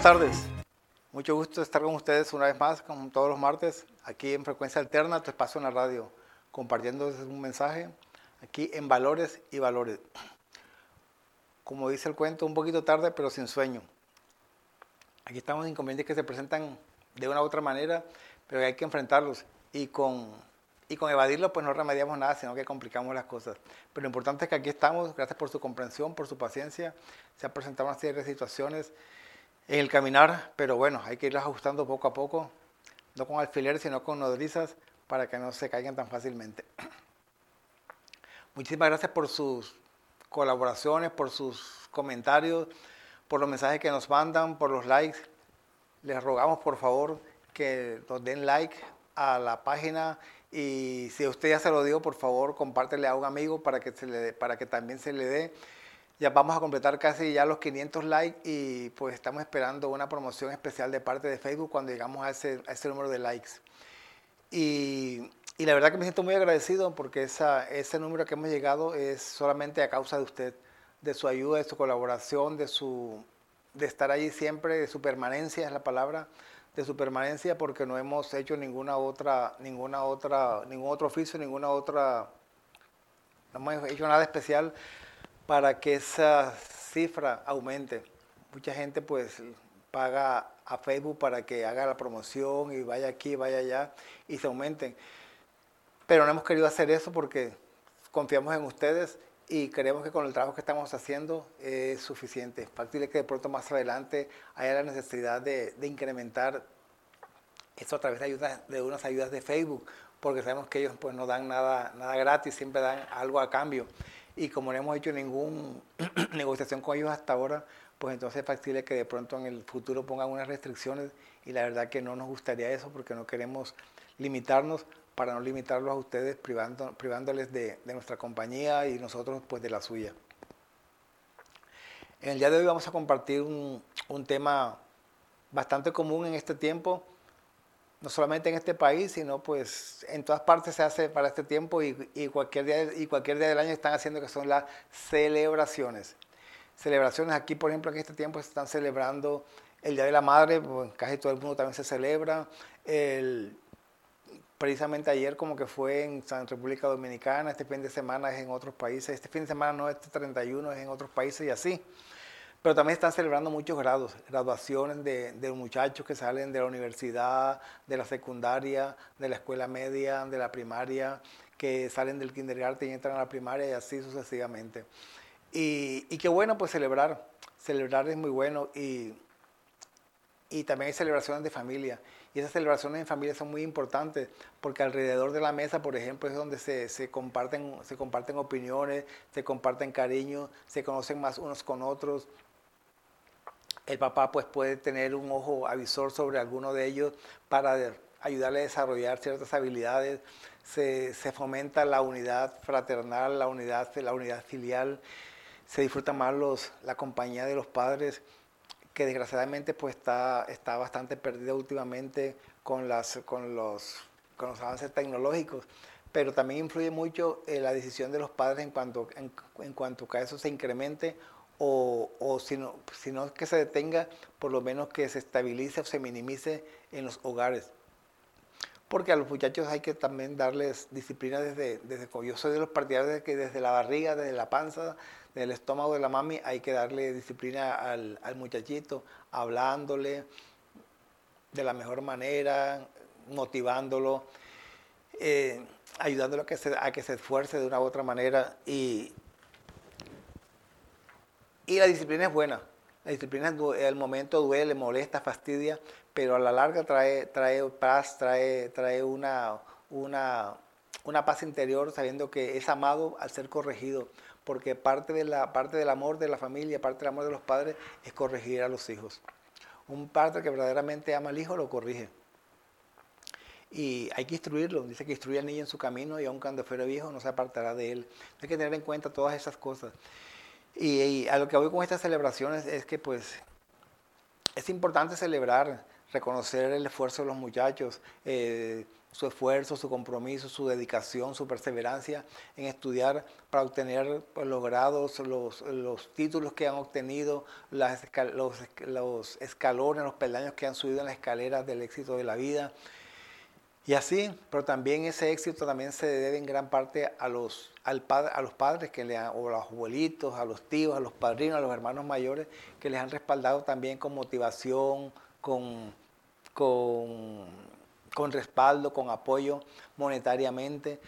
buenas tardes. Mucho gusto estar con ustedes una vez más, como todos los martes, aquí en Frecuencia Alterna, tu espacio en la radio, compartiendo un mensaje aquí en Valores y Valores. Como dice el cuento, un poquito tarde, pero sin sueño. Aquí estamos en inconvenientes que se presentan de una u otra manera, pero hay que enfrentarlos y con, y con evadirlos pues no remediamos nada, sino que complicamos las cosas. Pero lo importante es que aquí estamos, gracias por su comprensión, por su paciencia. Se han presentado una serie de situaciones en el caminar, pero bueno, hay que irlas ajustando poco a poco, no con alfileres, sino con nodrizas para que no se caigan tan fácilmente. Muchísimas gracias por sus colaboraciones, por sus comentarios, por los mensajes que nos mandan, por los likes. Les rogamos por favor que nos den like a la página y si usted ya se lo dio, por favor, compártele a un amigo para que, para que también se le dé ya vamos a completar casi ya los 500 likes y pues estamos esperando una promoción especial de parte de Facebook cuando llegamos a ese, a ese número de likes. Y, y, la verdad que me siento muy agradecido porque esa, ese número que hemos llegado es solamente a causa de usted, de su ayuda, de su colaboración, de, su, de estar allí siempre, de su permanencia es la palabra, de su permanencia porque no hemos hecho ninguna otra, ninguna otra, ningún otro oficio, ninguna otra, no hemos hecho nada especial para que esa cifra aumente. Mucha gente pues paga a Facebook para que haga la promoción y vaya aquí, vaya allá y se aumenten. Pero no hemos querido hacer eso porque confiamos en ustedes y creemos que con el trabajo que estamos haciendo es suficiente. Factible que de pronto más adelante haya la necesidad de, incrementar eso a través de, de unas ayudas de Facebook, porque sabemos que ellos pues no dan nada, nada gratis, siempre dan algo a cambio y como no hemos hecho ninguna negociación con ellos hasta ahora, pues entonces es factible que de pronto en el futuro pongan unas restricciones y la verdad que no nos gustaría eso porque no queremos limitarnos para no limitarlos a ustedes privándoles de, nuestra compañía y nosotros pues de la suya. En el día de hoy vamos a compartir un tema bastante común en este tiempo, no solamente en este país, sino pues en todas partes se hace para este tiempo y, cualquier, día, y cualquier día del año están haciendo que son las celebraciones. Celebraciones aquí, por ejemplo, en este tiempo se están celebrando el Día de la Madre, pues, casi todo el mundo también se celebra. El, precisamente ayer como que fue en San República Dominicana, este fin de semana es en otros países, este fin de semana no, este 31 es en otros países y así. Pero también están celebrando muchos grados, graduaciones de, de, muchachos que salen de la universidad, de la secundaria, de la escuela media, de la primaria, que salen del kindergarten y entran a la primaria y así sucesivamente. Y, y qué bueno pues celebrar, celebrar es muy bueno y, y también hay celebraciones de familia. Y esas celebraciones en familia son muy importantes porque alrededor de la mesa, por ejemplo, es donde se, se, comparten, se comparten opiniones, se comparten cariño, se conocen más unos con otros, el papá pues puede tener un ojo avisor sobre alguno de ellos para ayudarle a desarrollar ciertas habilidades, se, fomenta la unidad fraternal, la unidad, la unidad filial, se disfruta más los, la compañía de los padres, que desgraciadamente pues está, está bastante perdida últimamente con, las, con, los, con los avances tecnológicos, pero también influye mucho en la decisión de los padres en cuanto, en, en cuanto a eso se incremente o, o si, no, si no que se detenga, por lo menos que se estabilice o se minimice en los hogares. Porque a los muchachos hay que también darles disciplina desde, desde yo soy de los partidarios de que desde la barriga, desde la panza, desde el estómago de la mami, hay que darle disciplina al, al muchachito, hablándole de la mejor manera, motivándolo, eh, ayudándolo a que, se, a que se esfuerce de una u otra manera y, y la disciplina es buena. La disciplina el momento duele, molesta, fastidia, pero a la larga trae, trae paz, trae, trae una, una, una paz interior sabiendo que es amado al ser corregido, porque parte, de la, parte del amor de la familia, parte del amor de los padres es corregir a los hijos. Un padre que verdaderamente ama al hijo lo corrige. Y hay que instruirlo, dice que instruye al niño en su camino y aun cuando fuera viejo no se apartará de él. Hay que tener en cuenta todas esas cosas. Y, a lo que voy con estas celebraciones es que pues es importante celebrar, reconocer el esfuerzo de los muchachos, eh, su esfuerzo, su compromiso, su dedicación, su perseverancia en estudiar para obtener pues, los grados, los, los, títulos que han obtenido, las, los, los escalones, los peldaños que han subido en la escalera del éxito de la vida. Y así, pero también ese éxito también se debe en gran parte a los, al padre, a los padres que le han, o a los abuelitos, a los tíos, a los padrinos, a los hermanos mayores que les han respaldado también con motivación, con, con, con respaldo, con apoyo monetariamente.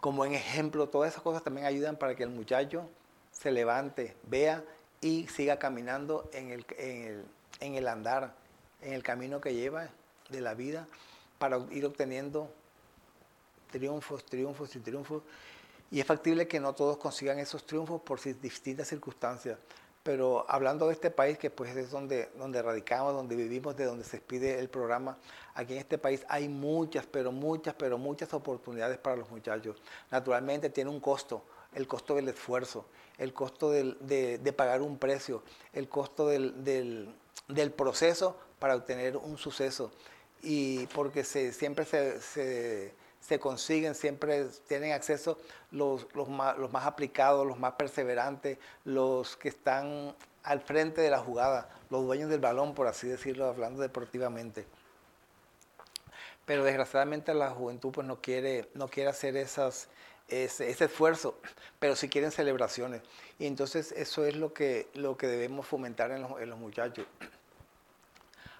Como en ejemplo, todas esas cosas también ayudan para que el muchacho se levante, vea y siga caminando en el, en el, en el andar, en el camino que lleva de la vida para ir obteniendo triunfos, triunfos y triunfos. Y es factible que no todos consigan esos triunfos por distintas circunstancias. Pero hablando de este país, que pues es donde, donde radicamos, donde vivimos, de donde se expide el programa, aquí en este país hay muchas, pero muchas, pero muchas oportunidades para los muchachos. Naturalmente tiene un costo, el costo del esfuerzo, el costo de, de, pagar un precio, el costo del, del, del proceso para obtener un suceso y porque se, siempre se, consiguen, siempre tienen acceso los, más, aplicados, los más perseverantes, los que están al frente de la jugada, los dueños del balón, por así decirlo, hablando deportivamente. Pero desgraciadamente la juventud pues no quiere, no quiere hacer esas, ese, esfuerzo, pero sí quieren celebraciones. Y entonces eso es lo que, lo que debemos fomentar en los muchachos.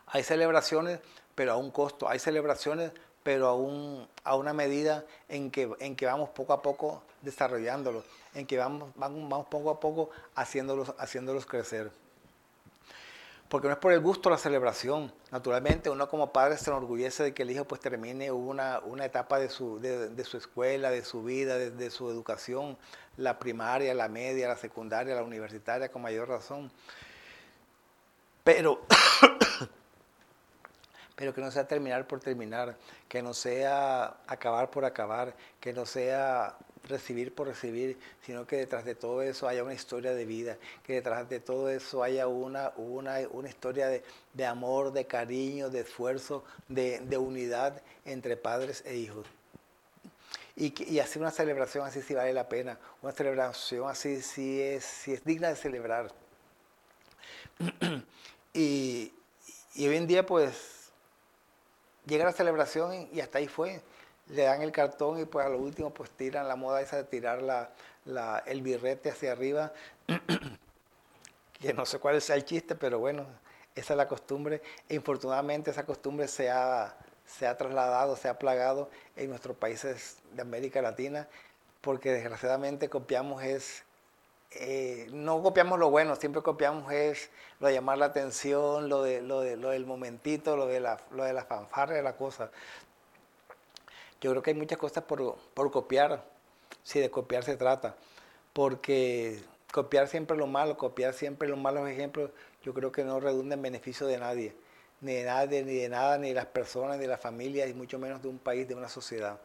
Hay celebraciones, pero a un costo. Hay celebraciones, pero a, un, a una medida en que, en que vamos poco a poco desarrollándolo, en que vamos, vamos, poco a poco haciéndolos, haciéndolos crecer. Porque no es por el gusto la celebración. Naturalmente, uno como padre se enorgullece de que el hijo pues termine una, una etapa de su, de, su escuela, de su vida, de, de su educación, la primaria, la media, la secundaria, la universitaria, con mayor razón. Pero pero que no sea terminar por terminar, que no sea acabar por acabar, que no sea recibir por recibir, sino que detrás de todo eso haya una historia de vida, que detrás de todo eso haya una, una, una historia de, de, amor, de cariño, de esfuerzo, de, de unidad entre padres e hijos. Y, y, hacer una celebración así sí vale la pena, una celebración así sí es, sí es digna de celebrar. y, y hoy en día pues llega la celebración y hasta ahí fue. Le dan el cartón y pues a lo último pues tiran la moda esa de tirar la, el birrete hacia arriba, que no sé cuál es el chiste, pero bueno, esa es la costumbre. E infortunadamente esa costumbre se ha, se ha trasladado, se ha plagado en nuestros países de América Latina, porque desgraciadamente copiamos es eh, no copiamos lo bueno, siempre copiamos es lo de llamar la atención, lo, de, lo, de, lo del momentito, lo de, la, lo de la fanfarra de la cosa. Yo creo que hay muchas cosas por, por copiar, si de copiar se trata, porque copiar siempre lo malo, copiar siempre los malos ejemplos, yo creo que no redunda en beneficio de nadie, ni de nadie, ni de nada, ni de las personas, ni de las familias, y mucho menos de un país, de una sociedad.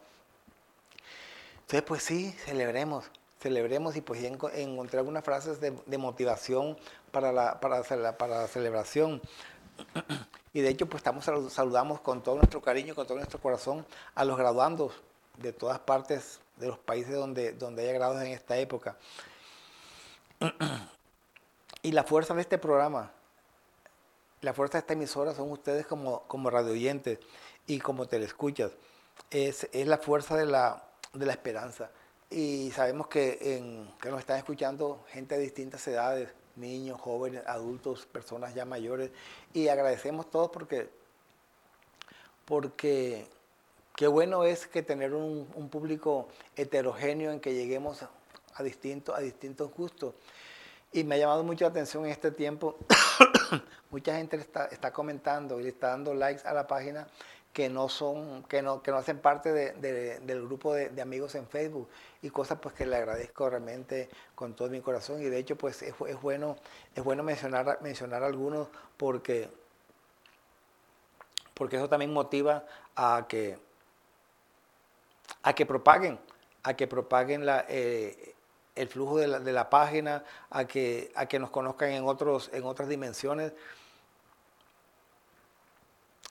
Entonces, pues sí, celebremos, celebremos y pues encontré algunas frases de, motivación para la, para, la celebración. Y de hecho, pues estamos saludamos con todo nuestro cariño, con todo nuestro corazón a los graduandos de todas partes de los países donde, donde haya grados en esta época. Y la fuerza de este programa, la fuerza de esta emisora son ustedes como, como radio oyentes y como telescuchas. Es, es la fuerza de la, de la esperanza y sabemos que, que nos están escuchando gente de distintas edades, niños, jóvenes, adultos, personas ya mayores, y agradecemos todos porque, porque qué bueno es que tener un, un público heterogéneo en que lleguemos a, a, distintos, a distintos gustos. Y me ha llamado mucho la atención en este tiempo, mucha gente está, está comentando y le está dando likes a la página que no son, que no, que no hacen parte de, del grupo de, amigos en Facebook. Y cosas pues que le agradezco realmente con todo mi corazón. Y de hecho pues es, es bueno, es bueno mencionar, mencionar algunos porque, porque eso también motiva a que, a que propaguen, a que propaguen la, eh, el flujo de la, de la, página, a que, a que nos conozcan en, otros, en otras dimensiones.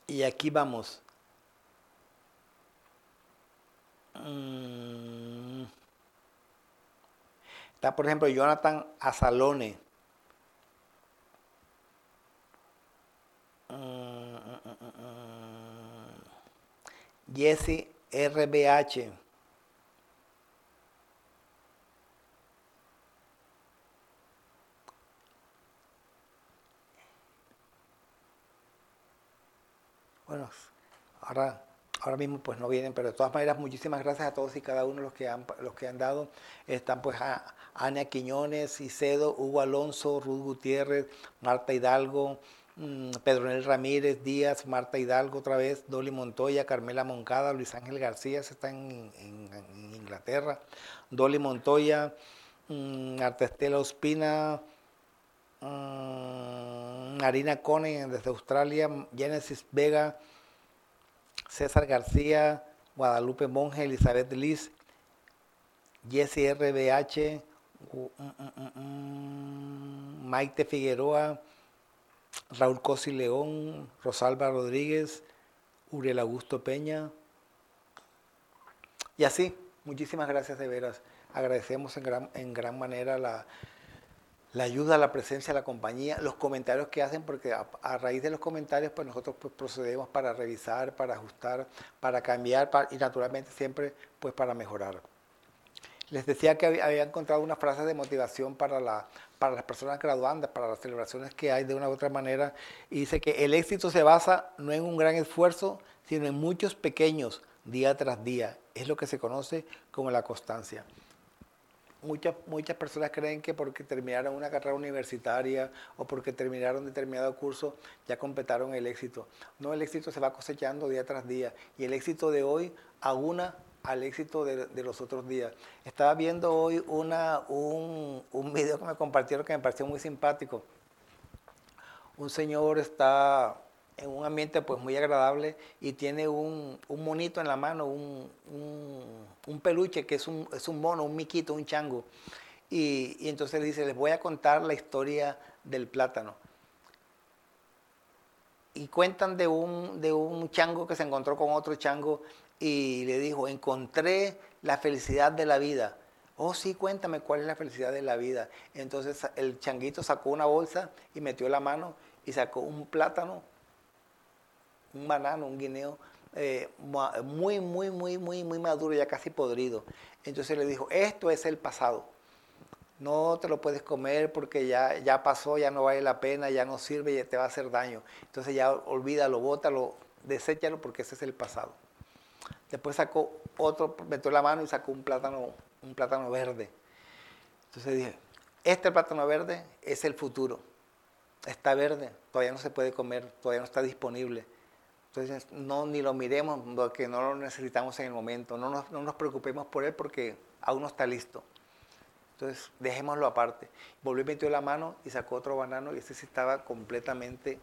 Y aquí vamos Está, por ejemplo, Jonathan Azalone. Mm, mm, Jesse RBH. Bueno, ahora, ahora mismo pues no vienen, pero de todas maneras muchísimas gracias a todos y cada uno los que han, los que han dado. Están pues a Ania Quiñones, Icedo, Hugo Alonso, Ruth Gutiérrez, Marta Hidalgo, mm, Pedronel Ramírez, Díaz, Marta Hidalgo otra vez, Dolly Montoya, Carmela Moncada, Luis Ángel García, se está en, Inglaterra, Dolly Montoya, mm, Artestela Ospina, Mm, Marina Cone desde Australia, Genesis Vega, César García, Guadalupe Monge, Elizabeth Liz, Jesse RBH, mm, mm, Maite Figueroa, Raúl Cosi León, Rosalba Rodríguez, Uriel Augusto Peña. Y así, muchísimas gracias de veras. Agradecemos en gran, en gran manera la, la ayuda, la presencia la compañía, los comentarios que hacen, porque a, raíz de los comentarios, pues nosotros pues, procedemos para revisar, para ajustar, para cambiar y naturalmente siempre pues para mejorar. Les decía que había, encontrado una frase de motivación para, la, para las personas graduandas, para las celebraciones que hay de una u otra manera, y dice que el éxito se basa no en un gran esfuerzo, sino en muchos pequeños, día tras día. Es lo que se conoce como la constancia muchas, muchas personas creen que porque terminaron una carrera universitaria o porque terminaron determinado curso ya completaron el éxito. No, el éxito se va cosechando día tras día y el éxito de hoy aúna al éxito de, los otros días. Estaba viendo hoy una, un, un video que me compartieron que me pareció muy simpático. Un señor está en un ambiente pues muy agradable y tiene un, monito en la mano, un, peluche que es un, es un mono, un miquito, un chango. Y, y, entonces dice, les voy a contar la historia del plátano. Y cuentan de un, de un chango que se encontró con otro chango y le dijo, encontré la felicidad de la vida. Oh, sí, cuéntame cuál es la felicidad de la vida. Entonces el changuito sacó una bolsa y metió la mano y sacó un plátano un banano, un guineo eh, muy, muy, muy, muy, muy maduro, ya casi podrido. Entonces le dijo, esto es el pasado. No te lo puedes comer porque ya, ya pasó, ya no vale la pena, ya no sirve, ya te va a hacer daño. Entonces ya olvídalo, bótalo, deséchalo porque ese es el pasado. Después sacó otro, metió la mano y sacó un plátano, un plátano verde. Entonces dije, este plátano verde es el futuro. Está verde, todavía no se puede comer, todavía no está disponible entonces, no, ni lo miremos porque no lo necesitamos en el momento, no nos, no nos preocupemos por él porque aún no está listo. Entonces, dejémoslo aparte. Volvió y metió la mano y sacó otro banano y ese sí estaba completamente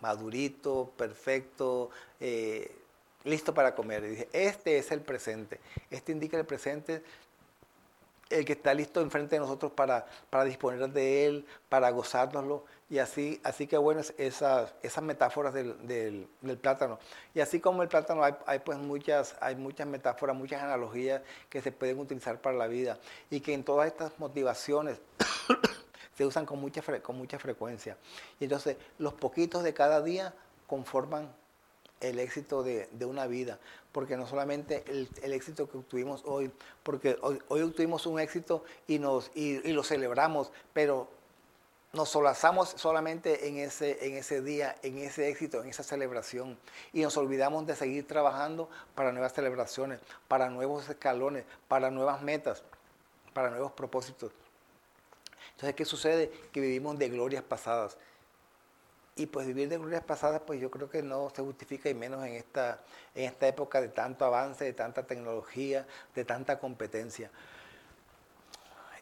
madurito, perfecto, eh, listo para comer. Y dije, este es el presente. Este indica el presente el que está listo enfrente de nosotros para, para disponer de él, para gozárnoslo. Y así, así que bueno, esas, esas metáforas del, del, plátano. Y así como el plátano hay, hay, pues muchas, hay muchas metáforas, muchas analogías que se pueden utilizar para la vida. Y que en todas estas motivaciones se usan con mucha, con mucha frecuencia. Y entonces los poquitos de cada día conforman el éxito de, una vida, porque no solamente el, éxito que obtuvimos hoy, porque hoy, obtuvimos un éxito y, nos, y, lo celebramos, pero nos solazamos solamente en ese, en ese día, en ese éxito, en esa celebración, y nos olvidamos de seguir trabajando para nuevas celebraciones, para nuevos escalones, para nuevas metas, para nuevos propósitos. Entonces, ¿qué sucede? Que vivimos de glorias pasadas. Y pues vivir de glorias pasadas, pues yo creo que no se justifica y menos en esta, en esta época de tanto avance, de tanta tecnología, de tanta competencia.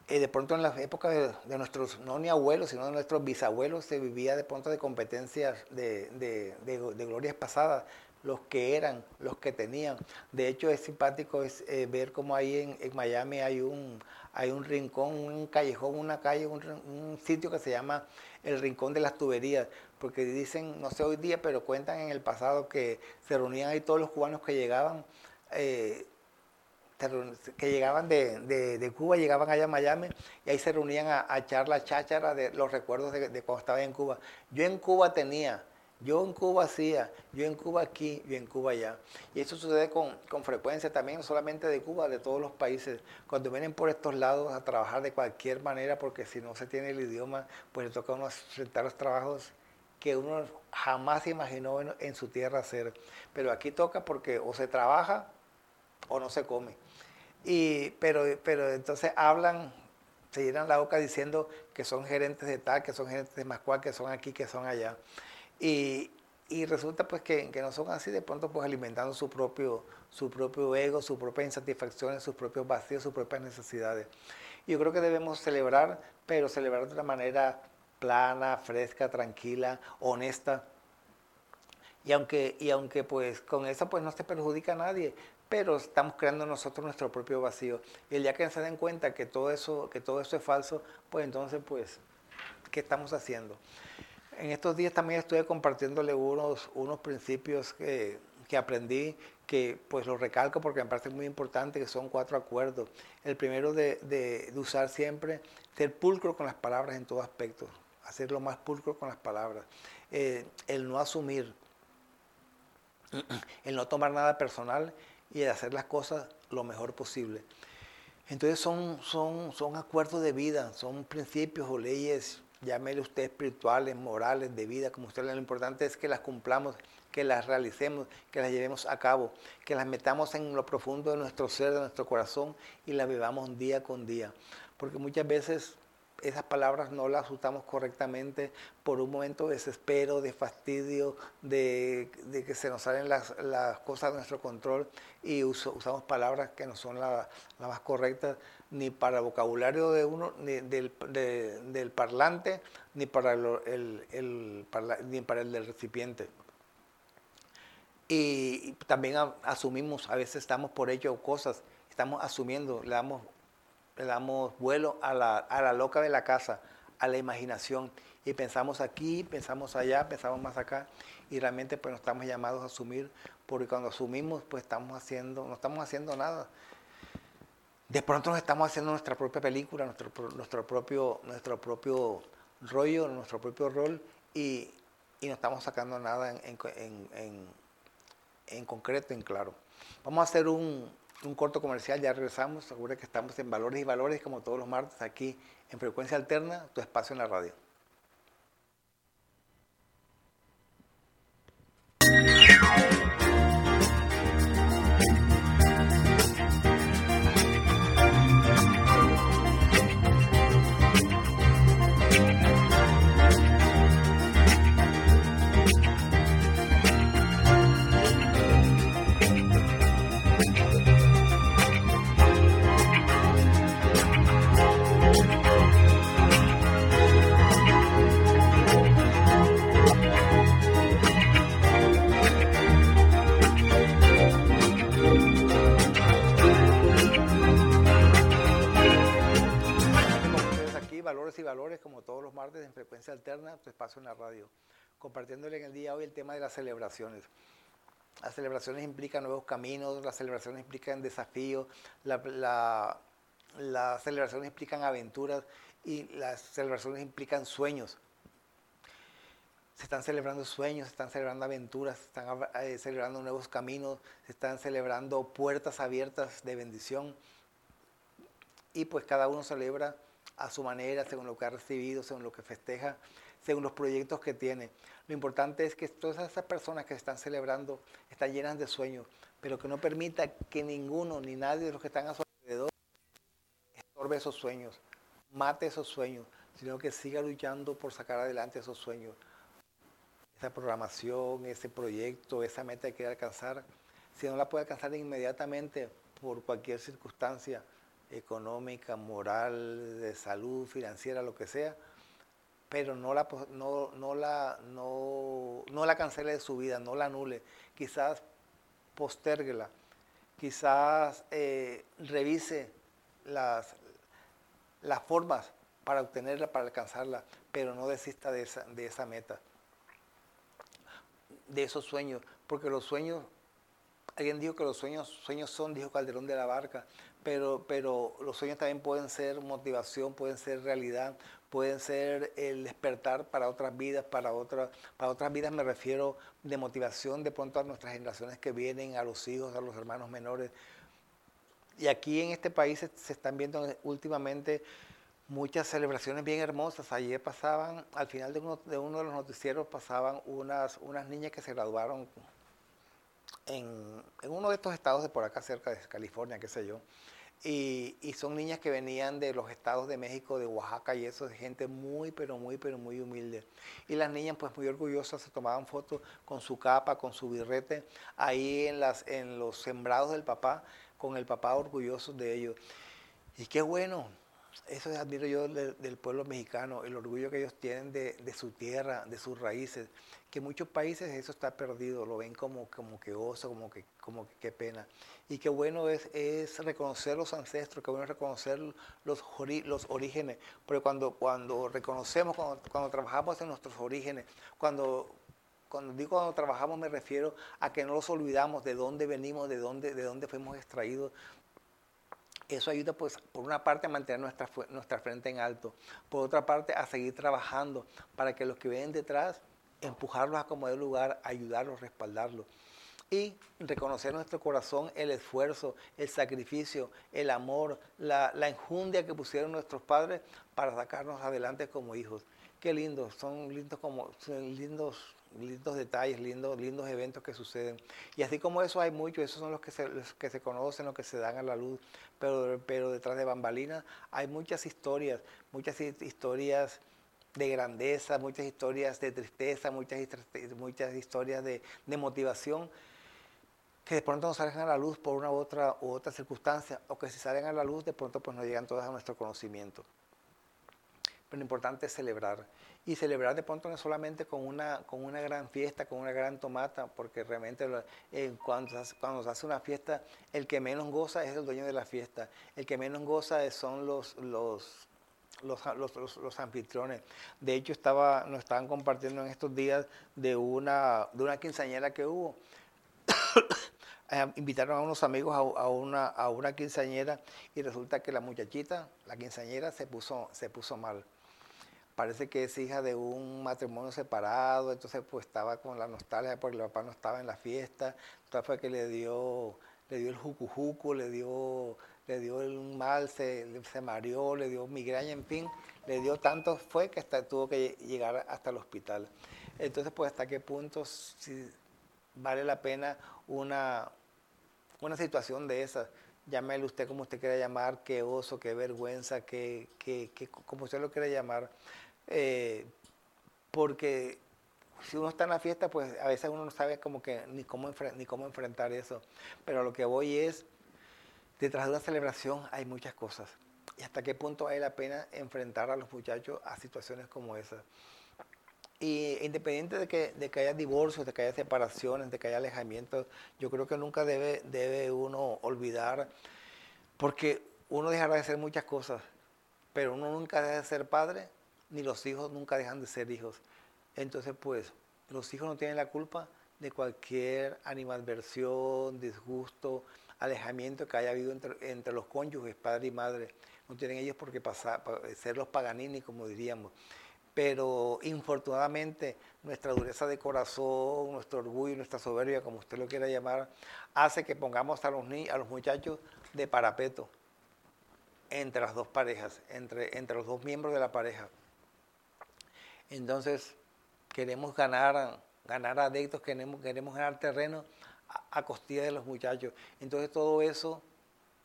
Eh, de pronto en la época de, nuestros, no ni abuelos, sino de nuestros bisabuelos, se vivía de pronto de competencias de, de, glorias pasadas, los que eran, los que tenían. De hecho, es simpático es, eh, ver cómo ahí en, Miami hay un, hay un rincón, un callejón, una calle, un sitio que se llama el Rincón de las Tuberías, porque dicen, no sé hoy día, pero cuentan en el pasado que se reunían ahí todos los cubanos que llegaban eh, que llegaban de, Cuba, llegaban allá a Miami y ahí se reunían a, echar la cháchara de los recuerdos de, de, cuando estaba en Cuba. Yo en Cuba tenía, yo en Cuba hacía, yo en Cuba aquí, yo en Cuba allá. Y eso sucede con, con frecuencia también, no solamente de Cuba, de todos los países. Cuando vienen por estos lados a trabajar de cualquier manera, porque si no se tiene el idioma, pues le toca a uno enfrentar los trabajos que uno jamás imaginó en, su tierra hacer. Pero aquí toca porque o se trabaja o no se come. Y, pero, pero entonces hablan, se llenan la boca diciendo que son gerentes de tal, que son gerentes de Mascual, que son aquí, que son allá. Y, resulta pues que, no son así, de pronto pues alimentando su propio, su propio ego, sus propias insatisfacciones, sus propios vacíos, sus propias necesidades. Y yo creo que debemos celebrar, pero celebrar de una manera plana, fresca, tranquila, honesta. Y aunque, y aunque pues con eso pues no se perjudica a nadie, pero estamos creando nosotros nuestro propio vacío. Y el día que se den cuenta que todo eso, que todo eso es falso, pues entonces pues, ¿qué estamos haciendo? En estos días también estuve compartiéndole unos, unos principios que, que aprendí, que pues los recalco porque me parece muy importante, que son cuatro acuerdos. El primero de, de, de usar siempre, ser pulcro con las palabras en todo aspecto hacerlo más pulcro con las palabras, eh, el no asumir, el no tomar nada personal y el hacer las cosas lo mejor posible. Entonces son, son, son acuerdos de vida, son principios o leyes, llámele usted espirituales, morales, de vida, como usted lo importante es que las cumplamos, que las realicemos, que las llevemos a cabo, que las metamos en lo profundo de nuestro ser, de nuestro corazón y las vivamos día con día. Porque muchas veces esas palabras no las usamos correctamente por un momento de desespero, de fastidio, de, que se nos salen las, cosas de nuestro control y usamos palabras que no son las más correctas ni para el vocabulario de uno, ni del, del parlante, ni para el, ni para el del recipiente. Y también asumimos, a veces estamos por ello cosas, estamos asumiendo, le damos le damos vuelo a la, a la loca de la casa, a la imaginación. Y pensamos aquí, pensamos allá, pensamos más acá. Y realmente pues no estamos llamados a asumir, porque cuando asumimos pues estamos haciendo, no estamos haciendo nada. De pronto nos estamos haciendo nuestra propia película, nuestro, nuestro, propio, nuestro propio rollo, nuestro propio rol y, y no estamos sacando nada en, en, en, en concreto, en claro. Vamos a hacer un, un corto comercial, ya regresamos. Seguro que estamos en Valores y Valores, como todos los martes, aquí en Frecuencia Alterna, tu espacio en la radio. En la radio, compartiéndole en el día de hoy el tema de las celebraciones. Las celebraciones implican nuevos caminos, las celebraciones implican desafíos, las celebraciones implican aventuras y las celebraciones implican sueños. Se están celebrando sueños, se están celebrando aventuras, se están eh, celebrando nuevos caminos, se están celebrando puertas abiertas de bendición. Y pues cada uno celebra a su manera, según lo que ha recibido, según lo que festeja, según los proyectos que tiene. Lo importante es que todas esas personas que están celebrando están llenas de sueños, pero que no permita que ninguno ni nadie de los que están a su alrededor estorbe esos sueños, mate esos sueños, sino que siga luchando por sacar adelante esos sueños. Esa programación, ese proyecto, esa meta que quiere alcanzar, si no la puede alcanzar inmediatamente por cualquier circunstancia, económica, moral, de salud, financiera, lo que sea, pero no la, no, no la, no, no la cancele de su vida, no la anule, quizás postérguela, quizás eh, revise las, las formas para obtenerla, para alcanzarla, pero no desista de esa, de esa meta, de esos sueños, porque los sueños alguien dijo que los sueños, sueños son, dijo Calderón de la Barca, pero, pero los sueños también pueden ser motivación, pueden ser realidad, pueden ser el despertar para otras vidas, para, otras para otras vidas me refiero de motivación de pronto a nuestras generaciones que vienen, a los hijos, a los hermanos menores. Y aquí en este país se, están viendo últimamente muchas celebraciones bien hermosas. Ayer pasaban, al final de uno de, uno de los noticieros pasaban unas, unas niñas que se graduaron en, en, uno de estos estados de por acá cerca de California, qué sé yo. Y, son niñas que venían de los estados de México, de Oaxaca y eso, de gente muy, pero muy, pero muy humilde. Y las niñas pues muy orgullosas se tomaban fotos con su capa, con su birrete, ahí en, las, en los sembrados del papá, con el papá orgulloso de ellos. Y qué bueno, eso admiro yo del, pueblo mexicano, el orgullo que ellos tienen de, su tierra, de sus raíces, que en muchos países eso está perdido, lo ven como, como que oso, como que, como qué pena. Y qué bueno es, es reconocer los ancestros, qué bueno es reconocer los, los orígenes, porque cuando, cuando reconocemos, cuando, cuando trabajamos en nuestros orígenes, cuando, cuando digo cuando trabajamos me refiero a que no los olvidamos de dónde venimos, de dónde, de dónde fuimos extraídos, eso ayuda, pues, por una parte a mantener nuestra, nuestra frente en alto, por otra parte a seguir trabajando para que los que vienen detrás, empujarlos a como de lugar, ayudarlos, respaldarlos. Y reconocer en nuestro corazón el esfuerzo, el sacrificio, el amor, la, enjundia que pusieron nuestros padres para sacarnos adelante como hijos. Qué lindos, son lindos como, son lindos lindos detalles, lindos, lindos eventos que suceden. Y así como eso hay muchos, esos son los que se, que se conocen, los que se dan a la luz, pero, pero detrás de bambalinas hay muchas historias, muchas historias de grandeza, muchas historias de tristeza, muchas, muchas historias de, de motivación que de pronto no salen a la luz por una u otra, u otra circunstancia, o que si salen a la luz de pronto pues no llegan todas a nuestro conocimiento. Pero lo importante es celebrar y celebrar de pronto no solamente con una, con una gran fiesta, con una gran tomata, porque realmente cuando, cuando se hace una fiesta, el que menos goza es el dueño de la fiesta, el que menos goza son los, los, los, los, anfitriones. De hecho, estaba, nos estaban compartiendo en estos días de una, de una quinceañera que hubo. Eh, invitaron a unos amigos a, a, una, a una quinceañera y resulta que la muchachita, la quinceañera, se puso, se puso mal parece que es hija de un matrimonio separado, entonces pues estaba con la nostalgia porque el papá no estaba en la fiesta, entonces fue que le dio, le dio el jucujuco, le dio, le dio el mal, se, se mareó, le dio migraña, en fin, le dio tanto fue que hasta, tuvo que llegar hasta el hospital. Entonces pues hasta qué punto vale la pena una, una situación de esas. Llámele usted como usted quiera llamar, qué oso, qué vergüenza, qué, qué, qué, como usted lo quiera llamar, eh, porque si uno está en la fiesta, pues a veces uno no sabe ni cómo, ni cómo enfrentar eso. Pero lo que voy es, detrás de una celebración hay muchas cosas. Y hasta qué punto vale la pena enfrentar a los muchachos a situaciones como esas. Y independiente de que, de que haya divorcios, de que haya separaciones, de que haya alejamientos, yo creo que nunca debe, debe uno olvidar, porque uno dejará de hacer muchas cosas, pero uno nunca deja de ser padre ni los hijos nunca dejan de ser hijos. Entonces, pues, los hijos no tienen la culpa de cualquier animadversión, disgusto, alejamiento que haya habido entre, los cónyuges, padre y madre. No tienen ellos por qué pasar, ser los paganini, como diríamos. Pero infortunadamente nuestra dureza de corazón, nuestro orgullo, nuestra soberbia, como usted lo quiera llamar, hace que pongamos a los, a los muchachos de parapeto entre las dos parejas, entre, entre los dos miembros de la pareja. Entonces, queremos ganar, ganar adeptos, queremos, queremos ganar terreno a, costilla de los muchachos. Entonces, todo eso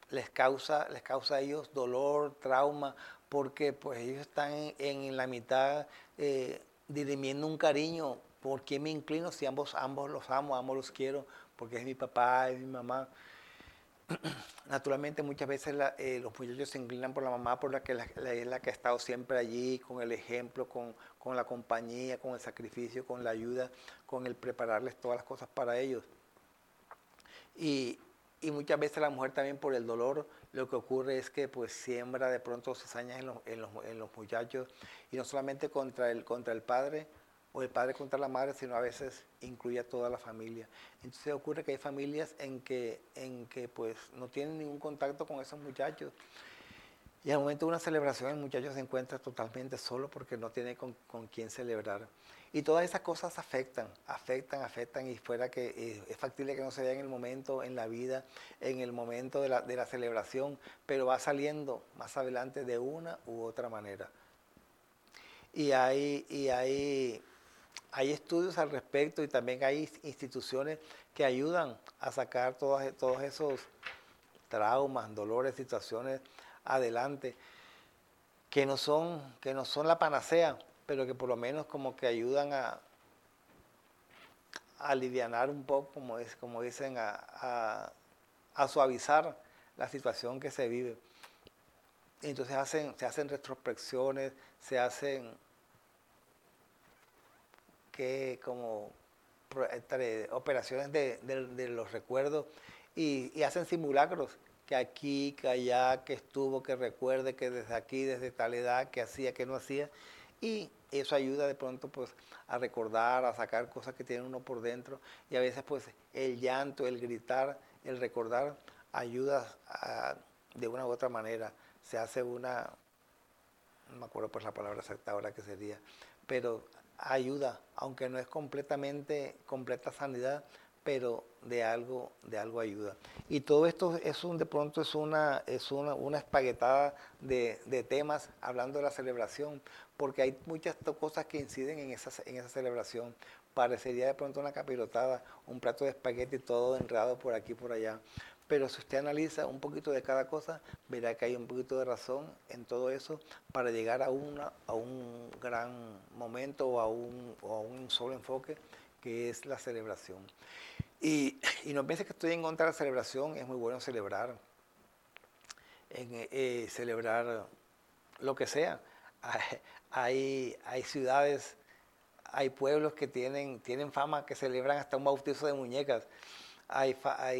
les causa, les causa a ellos dolor, trauma, porque pues ellos están en, la mitad eh, dirimiendo un cariño. ¿Por qué me inclino si ambos, ambos los amo, ambos los quiero? Porque es mi papá, es mi mamá. Naturalmente muchas veces eh, los muchachos se inclinan por la mamá, por la que es la que ha estado siempre allí, con el ejemplo, con, con, la compañía, con el sacrificio, con la ayuda, con el prepararles todas las cosas para ellos. Y, y, muchas veces la mujer también por el dolor, lo que ocurre es que pues siembra de pronto cizañas en los, en los, en los muchachos, y no solamente contra el, contra el padre, o el padre contra la madre, sino a veces incluye a toda la familia. Entonces ocurre que hay familias en que, en que pues no tienen ningún contacto con esos muchachos. Y al momento de una celebración el muchacho se encuentra totalmente solo porque no tiene con, con quién celebrar. Y todas esas cosas afectan, afectan, afectan y fuera que eh, es factible que no se vea en el momento, en la vida, en el momento de la, de la celebración, pero va saliendo más adelante de una u otra manera. Y hay, y hay, hay estudios al respecto y también hay instituciones que ayudan a sacar todos, esos traumas, dolores, situaciones adelante, que no son, que no son la panacea, pero que por lo menos como que ayudan a, a un poco, como, es, como dicen, a, suavizar la situación que se vive. Entonces se hacen retrospecciones, se hacen que como operaciones de, los recuerdos y, y, hacen simulacros que aquí, que allá, que estuvo, que recuerde, que desde aquí, desde tal edad, que hacía, que no hacía. Y eso ayuda de pronto pues a recordar, a sacar cosas que tiene uno por dentro. Y a veces pues el llanto, el gritar, el recordar ayuda de una u otra manera. Se hace una, no me acuerdo pues la palabra exacta ahora que sería, pero ayuda, aunque no es completamente completa sanidad, pero de algo, de algo ayuda. Y todo esto es un, de pronto es una, es una, una espaguetada de, de, temas hablando de la celebración, porque hay muchas cosas que inciden en esa, en esa celebración. Parecería de pronto una capirotada, un plato de espagueti todo enredado por aquí y por allá. Pero si usted analiza un poquito de cada cosa, verá que hay un poquito de razón en todo eso para llegar a, una, a un gran momento o a un, a un solo enfoque que es la celebración. Y, no piense que estoy en contra de la celebración, es muy bueno celebrar, eh, celebrar lo que sea. Hay, hay ciudades, hay pueblos que tienen, tienen fama que celebran hasta un bautizo de muñecas, hay,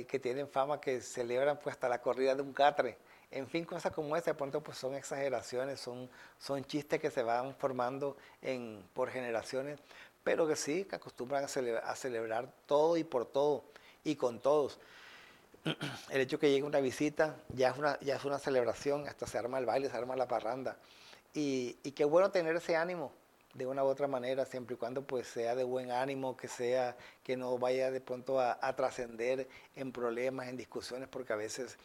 que tienen fama que celebran pues hasta la corrida de un catre. En fin, cosas como esa, de pronto pues son exageraciones, son, son chistes que se van formando en, por generaciones, pero que sí, que acostumbran a celebrar, todo y por todo y con todos. El hecho que llegue una visita ya es una, ya es una celebración, hasta se arma el baile, se arma la parranda. Y, y qué bueno tener ese ánimo de una u otra manera, siempre y cuando pues sea de buen ánimo, que sea, que no vaya de pronto a, trascender en problemas, en discusiones, porque a veces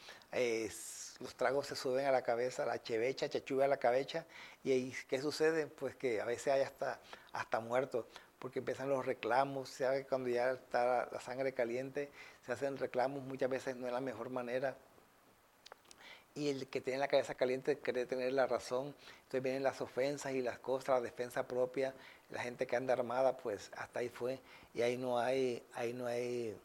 los tragos se suben a la cabeza, la chevecha, chachuga a la cabeza, y ahí, ¿qué sucede? Pues que a veces hay hasta, hasta muertos porque empiezan los reclamos, sabe que cuando ya está la sangre caliente, se hacen reclamos, muchas veces no es la mejor manera. Y el que tiene la cabeza caliente quiere tener la razón, entonces vienen las ofensas y las cosas, la defensa propia, la gente que anda armada, pues hasta ahí fue, y ahí no hay, ahí no hay,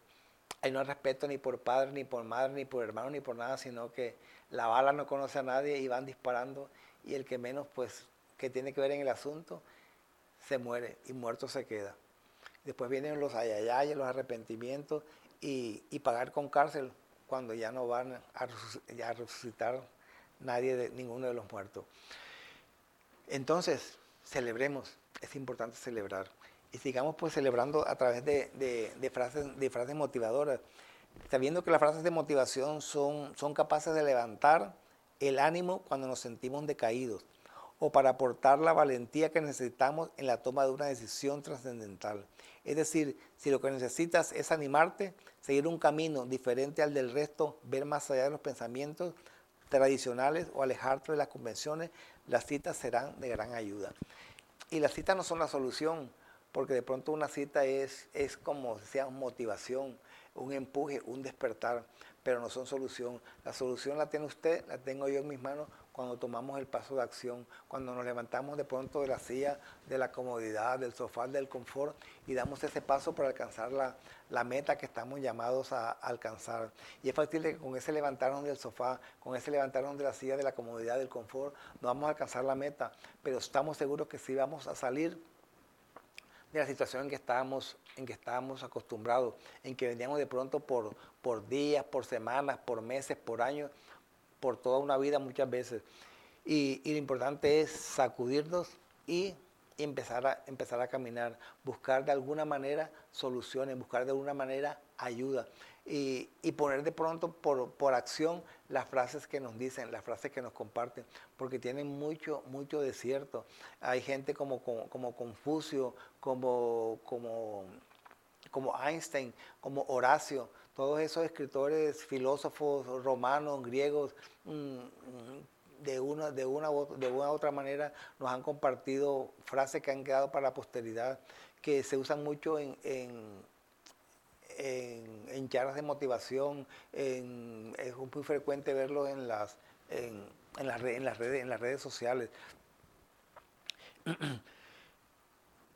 ahí no hay respeto ni por padre, ni por madre, ni por hermano, ni por nada, sino que la bala no conoce a nadie y van disparando, y el que menos, pues, que tiene que ver en el asunto, se muere y muerto se queda. Después vienen los ayayayes, los arrepentimientos y, pagar con cárcel cuando ya no van a, resucitar nadie de ninguno de los muertos. Entonces, celebremos, es importante celebrar. Y sigamos pues celebrando a través de, frases, de frases motivadoras, sabiendo que las frases de motivación son, son capaces de levantar el ánimo cuando nos sentimos decaídos o para aportar la valentía que necesitamos en la toma de una decisión trascendental. Es decir, si lo que necesitas es animarte, seguir un camino diferente al del resto, ver más allá de los pensamientos tradicionales o alejarte de las convenciones, las citas serán de gran ayuda. Y las citas no son la solución, porque de pronto una cita es, es como sea motivación, un empuje, un despertar, pero no son solución. La solución la tiene usted, la tengo yo en mis manos cuando tomamos el paso de acción, cuando nos levantamos de pronto de la silla, de la comodidad, del sofá, del confort y damos ese paso para alcanzar la, la meta que estamos llamados a, alcanzar. Y es fácil que con ese levantarnos del sofá, con ese levantarnos de la silla, de la comodidad, del confort, no vamos a alcanzar la meta, pero estamos seguros que sí vamos a salir de la situación en que estábamos, en que estábamos acostumbrados, en que veníamos de pronto por, por días, por semanas, por meses, por años, por toda una vida muchas veces. Y, lo importante es sacudirnos y y empezar a, empezar a caminar, buscar de alguna manera soluciones, buscar de alguna manera ayuda y, poner de pronto por, por, acción las frases que nos dicen, las frases que nos comparten, porque tienen mucho, mucho de cierto. Hay gente como, como, Confucio, como, como, como Einstein, como Horacio, todos esos escritores, filósofos romanos, griegos, mm, de una, de una, de una u otra manera nos han compartido frases que han quedado para la posteridad, que se usan mucho en, en, en, charlas de motivación, es muy frecuente verlo en las, en, las, en, las en las redes sociales.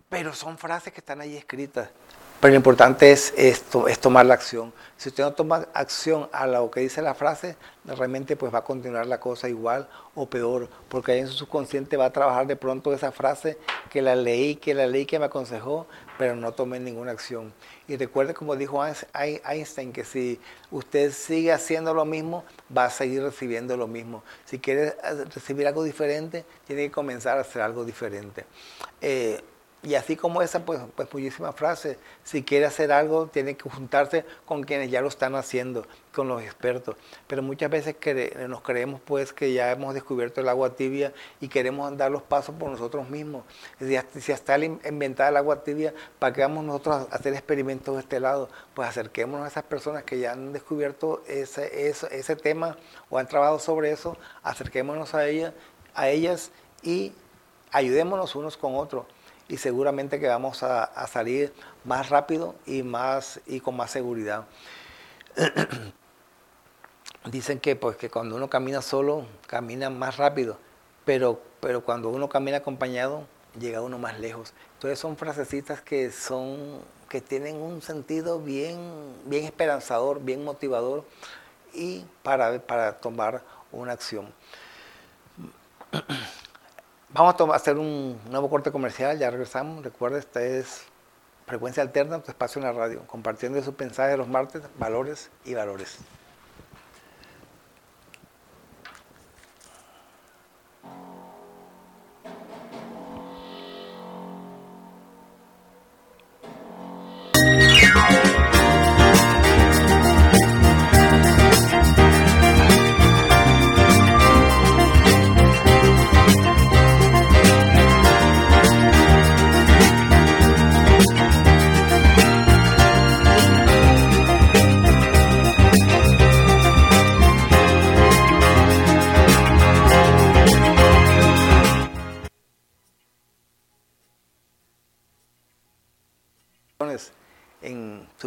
Pero son frases que están ahí escritas pero lo importante es, esto, es tomar la acción. Si usted no toma acción a lo que dice la frase, realmente pues va a continuar la cosa igual o peor, porque ahí en su subconsciente va a trabajar de pronto esa frase que la leí, que la leí, que me aconsejó, pero no tomé ninguna acción. Y recuerde como dijo Einstein, que si usted sigue haciendo lo mismo, va a seguir recibiendo lo mismo. Si quiere eh, recibir algo diferente, tiene que comenzar a hacer algo diferente. Eh, y así como esa, pues, pues muchísimas frases. Si quiere hacer algo, tiene que juntarse con quienes ya lo están haciendo, con los expertos. Pero muchas veces nos creemos pues que ya hemos descubierto el agua tibia y queremos dar los pasos por nosotros mismos. Si hasta, inventada el agua tibia, ¿para qué vamos nosotros a hacer experimentos de este lado? Pues acerquémonos a esas personas que ya han descubierto ese, ese, ese tema o han trabajado sobre eso, acerquémonos a, ella, a ellas y ayudémonos unos con otros y seguramente que vamos a, salir más rápido y, más, y con más seguridad. Dicen que, pues, que cuando uno camina solo, camina más rápido, pero, pero cuando uno camina acompañado, llega uno más lejos. Entonces son frasecitas que, son, que tienen un sentido bien, bien esperanzador, bien motivador y para, para tomar una acción. Vamos a hacer un nuevo corte comercial, ya regresamos. Recuerda, esta es Frecuencia Alterna, tu espacio en la radio, compartiendo su mensaje de los martes, valores y valores.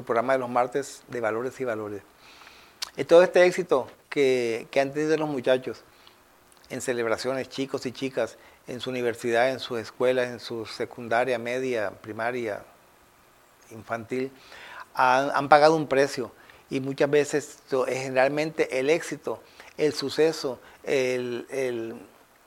Programa de los martes de valores y valores. Y todo este éxito que, que han tenido los muchachos en celebraciones, chicos y chicas, en su universidad, en sus escuelas, en su secundaria, media, primaria, infantil, han, han pagado un precio. Y muchas veces, generalmente, el éxito, el suceso, el, el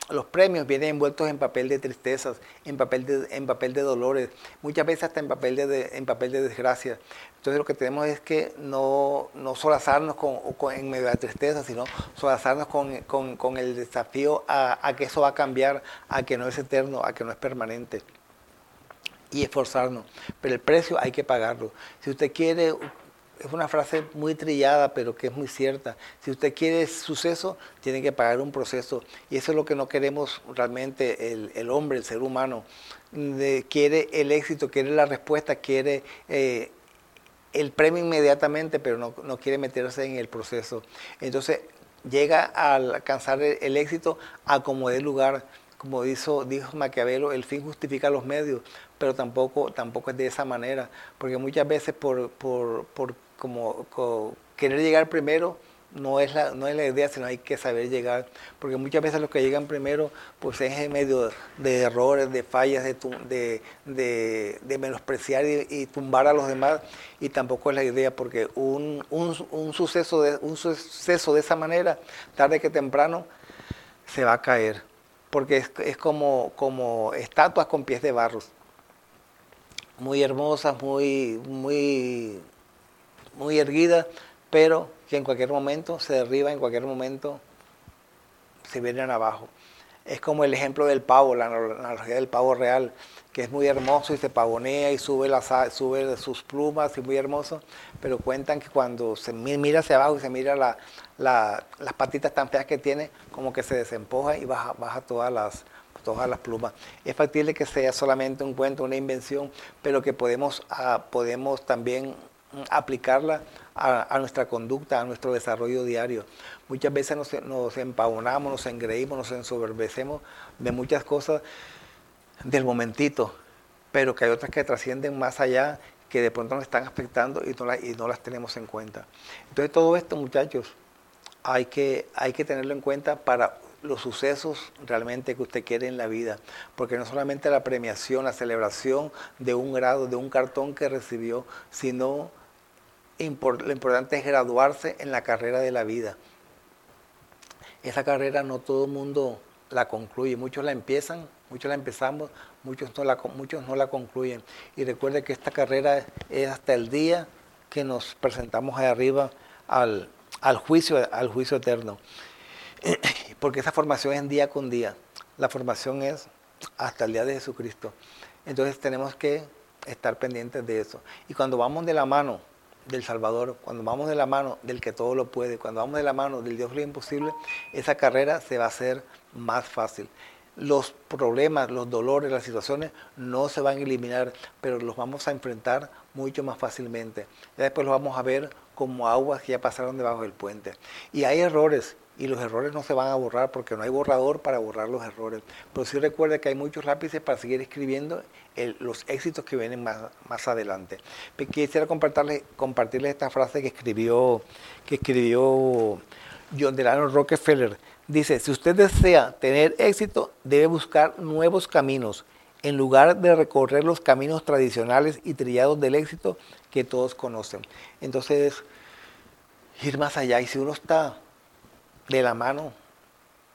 los premios vienen envueltos en papel de tristezas, en papel de, en papel de dolores, muchas veces hasta en papel de, en papel de desgracia. Entonces lo que tenemos es que no, no solazarnos con, en medio de la tristeza, sino solazarnos con, el desafío a, que eso va a cambiar, a que no es eterno, a que no es permanente. Y esforzarnos. Pero el precio hay que pagarlo. Si usted quiere es una frase muy trillada, pero que es muy cierta. Si usted quiere suceso, tiene que pagar un proceso. Y eso es lo que no queremos realmente el, hombre, el ser humano. quiere el éxito, quiere la respuesta, quiere eh, el premio inmediatamente, pero no, quiere meterse en el proceso. Entonces llega a alcanzar el, éxito a como dé lugar. Como dijo Maquiavelo, el fin justifica los medios, pero tampoco, tampoco es de esa manera, porque muchas veces por, por, por como, querer llegar primero no es, la, no es la idea, sino hay que saber llegar, porque muchas veces los que llegan primero pues es en medio de errores, de fallas, de, de, menospreciar y, tumbar a los demás, y tampoco es la idea, porque un, un, un, suceso de, un suceso de esa manera, tarde que temprano, se va a caer, porque es, es como, como estatuas con pies de barros, muy hermosas, muy, muy muy erguida, pero que en cualquier momento se derriba, en cualquier momento se vienen abajo. Es como el ejemplo del pavo, la analogía del pavo real, que es muy hermoso y se pavonea y sube, las, sube sus plumas y muy hermoso, pero cuentan que cuando se mira hacia abajo y se mira las patitas tan feas que tiene, como que se desempoja y baja, baja todas las, todas las plumas. Es factible que sea solamente un cuento, una invención, pero que podemos, ah, podemos también mm, aplicarla a, nuestra conducta, a nuestro desarrollo diario. Muchas veces nos, nos empavonamos, nos engreímos, nos ensoberbecemos de muchas cosas del momentito, pero que hay otras que trascienden más allá, que de pronto nos están afectando y no, y no las tenemos en cuenta. Entonces todo esto, muchachos, hay que, hay que tenerlo en cuenta para los sucesos realmente que usted quiere en la vida, porque no solamente la premiación, la celebración de un grado, de un cartón que recibió, sino lo importante es graduarse en la carrera de la vida. Esa carrera no todo el mundo la concluye, muchos la empiezan, muchos la empezamos, muchos no la, muchos no la concluyen. Y recuerde que esta carrera es hasta el día que nos presentamos ahí arriba al, al juicio, al juicio eterno. porque esa formación es día con día. La formación es hasta el día de Jesucristo. Entonces tenemos que estar pendientes de eso. Y cuando vamos de la mano del Salvador, cuando vamos de la mano del que todo lo puede, cuando vamos de la mano del Dios lo imposible, esa carrera se va a hacer más fácil. Los problemas, los dolores, las situaciones no se van a eliminar, pero los vamos a enfrentar mucho más fácilmente. Ya después los vamos a ver como aguas que ya pasaron debajo del puente. Y hay errores, y los errores no se van a borrar porque no hay borrador para borrar los errores. Pero sí recuerde que hay muchos lápices para seguir escribiendo los éxitos que vienen más, más adelante. Quisiera compartirles, compartirles esta frase que escribió, que escribió John Delano Rockefeller. Dice, si usted desea tener éxito, debe buscar nuevos caminos en lugar de recorrer los caminos tradicionales y trillados del éxito que todos conocen. Entonces, ir más allá. Y si uno está de la mano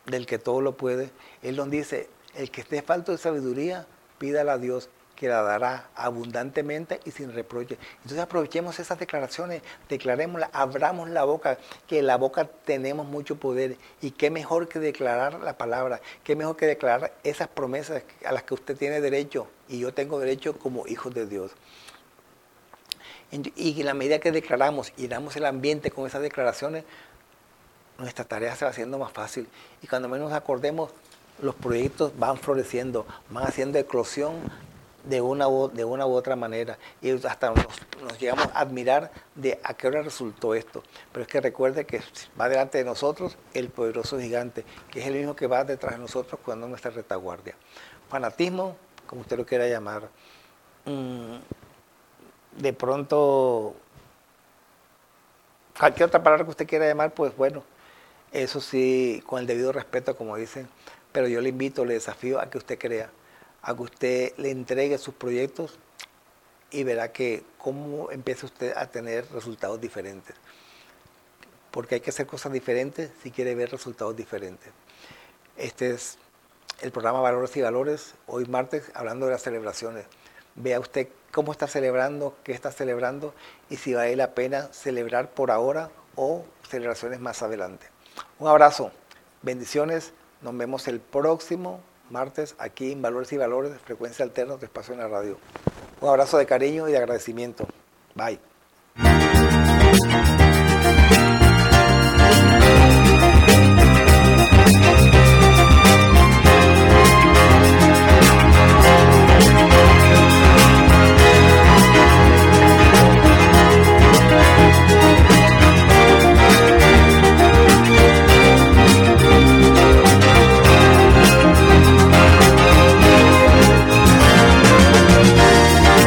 del que todo lo puede. Él nos dice, el que esté falto de sabiduría, pídala a Dios que la dará abundantemente y sin reproche. Entonces aprovechemos esas declaraciones, declarémoslas, abramos la boca, que la boca tenemos mucho poder. Y qué mejor que declarar la palabra, qué mejor que declarar esas promesas a las que usted tiene derecho y yo tengo derecho como hijos de Dios. Y en la medida que declaramos y damos el ambiente con esas declaraciones, nuestra tarea se va haciendo más fácil. Y cuando menos acordemos, los proyectos van floreciendo, van haciendo eclosión de una, u, de una u otra manera. Y hasta nos, llegamos a admirar de a qué hora resultó esto. Pero es que recuerde que va delante de nosotros el poderoso gigante, que es el mismo que va detrás de nosotros cuando nuestra retaguardia. Fanatismo, como usted lo quiera llamar. Mm, de pronto, cualquier otra palabra que usted quiera llamar, pues bueno, eso sí, con el debido respeto, como dicen, pero yo le invito, le desafío a que usted crea, a que usted le entregue sus proyectos y verá que cómo empieza usted a tener resultados diferentes. Porque hay que hacer cosas diferentes si quiere ver resultados diferentes. Este es el programa Valores y Valores, hoy martes, hablando de las celebraciones. Vea usted cómo está celebrando, qué está celebrando y si vale la pena celebrar por ahora o celebraciones más adelante. Un abrazo, bendiciones, nos vemos el próximo martes aquí en Valores y Valores, frecuencia alterna de espacio en la radio. Un abrazo de cariño y de agradecimiento. Bye.